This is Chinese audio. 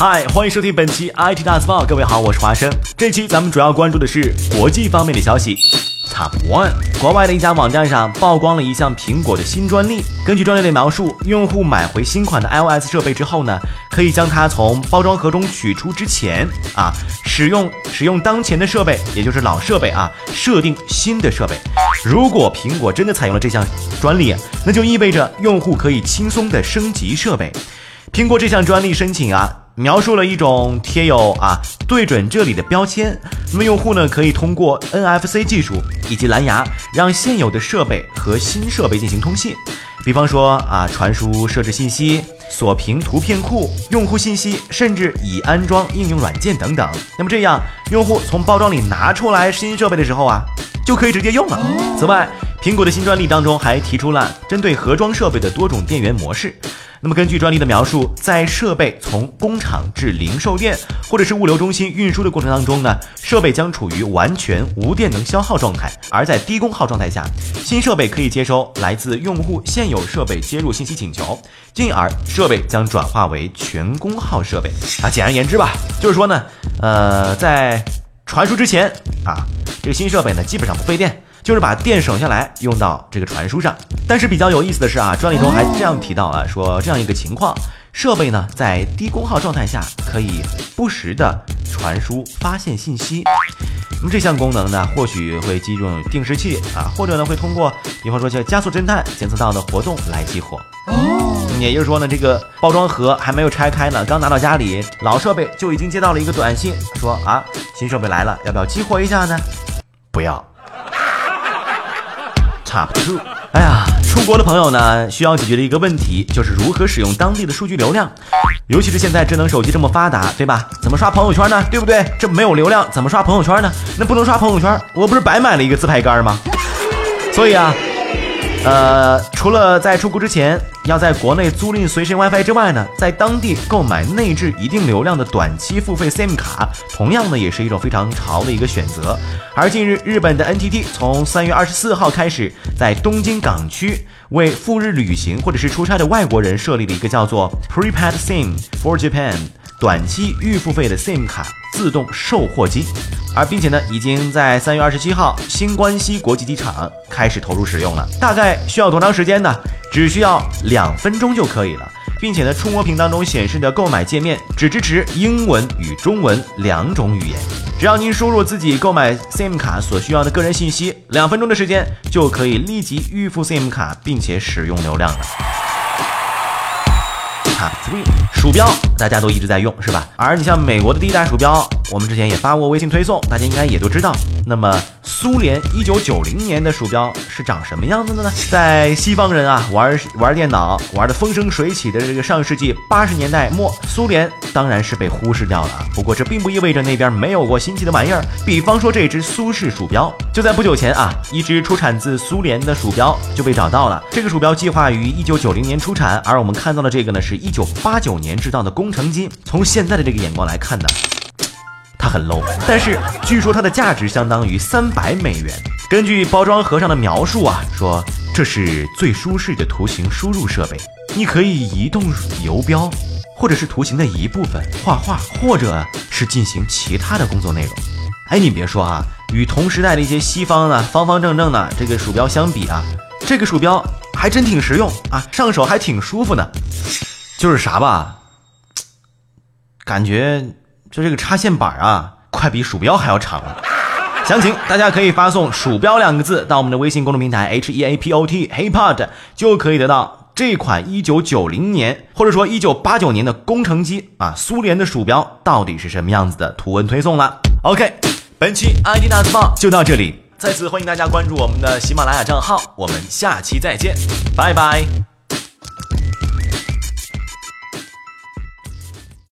嗨，欢迎收听本期 IT 大字报。各位好，我是华生。这期咱们主要关注的是国际方面的消息。Top One，国外的一家网站上曝光了一项苹果的新专利。根据专利的描述，用户买回新款的 iOS 设备之后呢，可以将它从包装盒中取出之前啊，使用使用当前的设备，也就是老设备啊，设定新的设备。如果苹果真的采用了这项专利，那就意味着用户可以轻松的升级设备。苹果这项专利申请啊。描述了一种贴有啊对准这里的标签，那么用户呢可以通过 NFC 技术以及蓝牙，让现有的设备和新设备进行通信。比方说啊传输设置信息、锁屏图片库、用户信息，甚至已安装应用软件等等。那么这样，用户从包装里拿出来新设备的时候啊，就可以直接用了。此外，苹果的新专利当中还提出了针对盒装设备的多种电源模式。那么根据专利的描述，在设备从工厂至零售店或者是物流中心运输的过程当中呢，设备将处于完全无电能消耗状态。而在低功耗状态下，新设备可以接收来自用户现有设备接入信息请求，进而设备将转化为全功耗设备。啊，简而言之吧，就是说呢，呃，在传输之前啊，这个新设备呢基本上不费电。就是把电省下来用到这个传输上，但是比较有意思的是啊，专利中还这样提到啊，说这样一个情况，设备呢在低功耗状态下可以不时的传输发现信息。那么这项功能呢，或许会击中定时器啊，或者呢会通过，比方说叫加速侦探检测到的活动来激活。哦，也就是说呢，这个包装盒还没有拆开呢，刚拿到家里，老设备就已经接到了一个短信，说啊新设备来了，要不要激活一下呢？不要。卡不住。哎呀，出国的朋友呢，需要解决的一个问题就是如何使用当地的数据流量，尤其是现在智能手机这么发达，对吧？怎么刷朋友圈呢？对不对？这没有流量，怎么刷朋友圈呢？那不能刷朋友圈，我不是白买了一个自拍杆吗？所以啊。呃，除了在出国之前要在国内租赁随身 WiFi 之外呢，在当地购买内置一定流量的短期付费 SIM 卡，同样呢也是一种非常潮的一个选择。而近日，日本的 NTT 从三月二十四号开始，在东京港区为赴日旅行或者是出差的外国人设立了一个叫做 Prepaid SIM for Japan 短期预付费的 SIM 卡自动售货机。而并且呢，已经在三月二十七号新关西国际机场开始投入使用了。大概需要多长时间呢？只需要两分钟就可以了，并且呢，触摸屏当中显示的购买界面只支持英文与中文两种语言。只要您输入自己购买 SIM 卡所需要的个人信息，两分钟的时间就可以立即预付 SIM 卡，并且使用流量了。Three，鼠标大家都一直在用是吧？而你像美国的第一代鼠标，我们之前也发过微信推送，大家应该也都知道。那么。苏联一九九零年的鼠标是长什么样子的呢？在西方人啊玩玩电脑玩的风生水起的这个上世纪八十年代末，苏联当然是被忽视掉了。不过这并不意味着那边没有过新奇的玩意儿。比方说这只苏式鼠标，就在不久前啊，一只出产自苏联的鼠标就被找到了。这个鼠标计划于一九九零年出产，而我们看到的这个呢，是一九八九年制造的工程机。从现在的这个眼光来看呢。它很 low，但是据说它的价值相当于三百美元。根据包装盒上的描述啊，说这是最舒适的图形输入设备，你可以移动游标，或者是图形的一部分画画，或者是进行其他的工作内容。哎，你别说啊，与同时代的一些西方呢方方正正的这个鼠标相比啊，这个鼠标还真挺实用啊，上手还挺舒服呢。就是啥吧，感觉。就这个插线板啊，快比鼠标还要长了。详情大家可以发送“鼠标”两个字到我们的微信公众平台 H E A P O T HeyPod，就可以得到这款一九九零年或者说一九八九年的工程机啊，苏联的鼠标到底是什么样子的图文推送了。OK，本期 ID 大字报就到这里，再次欢迎大家关注我们的喜马拉雅账号，我们下期再见，拜拜。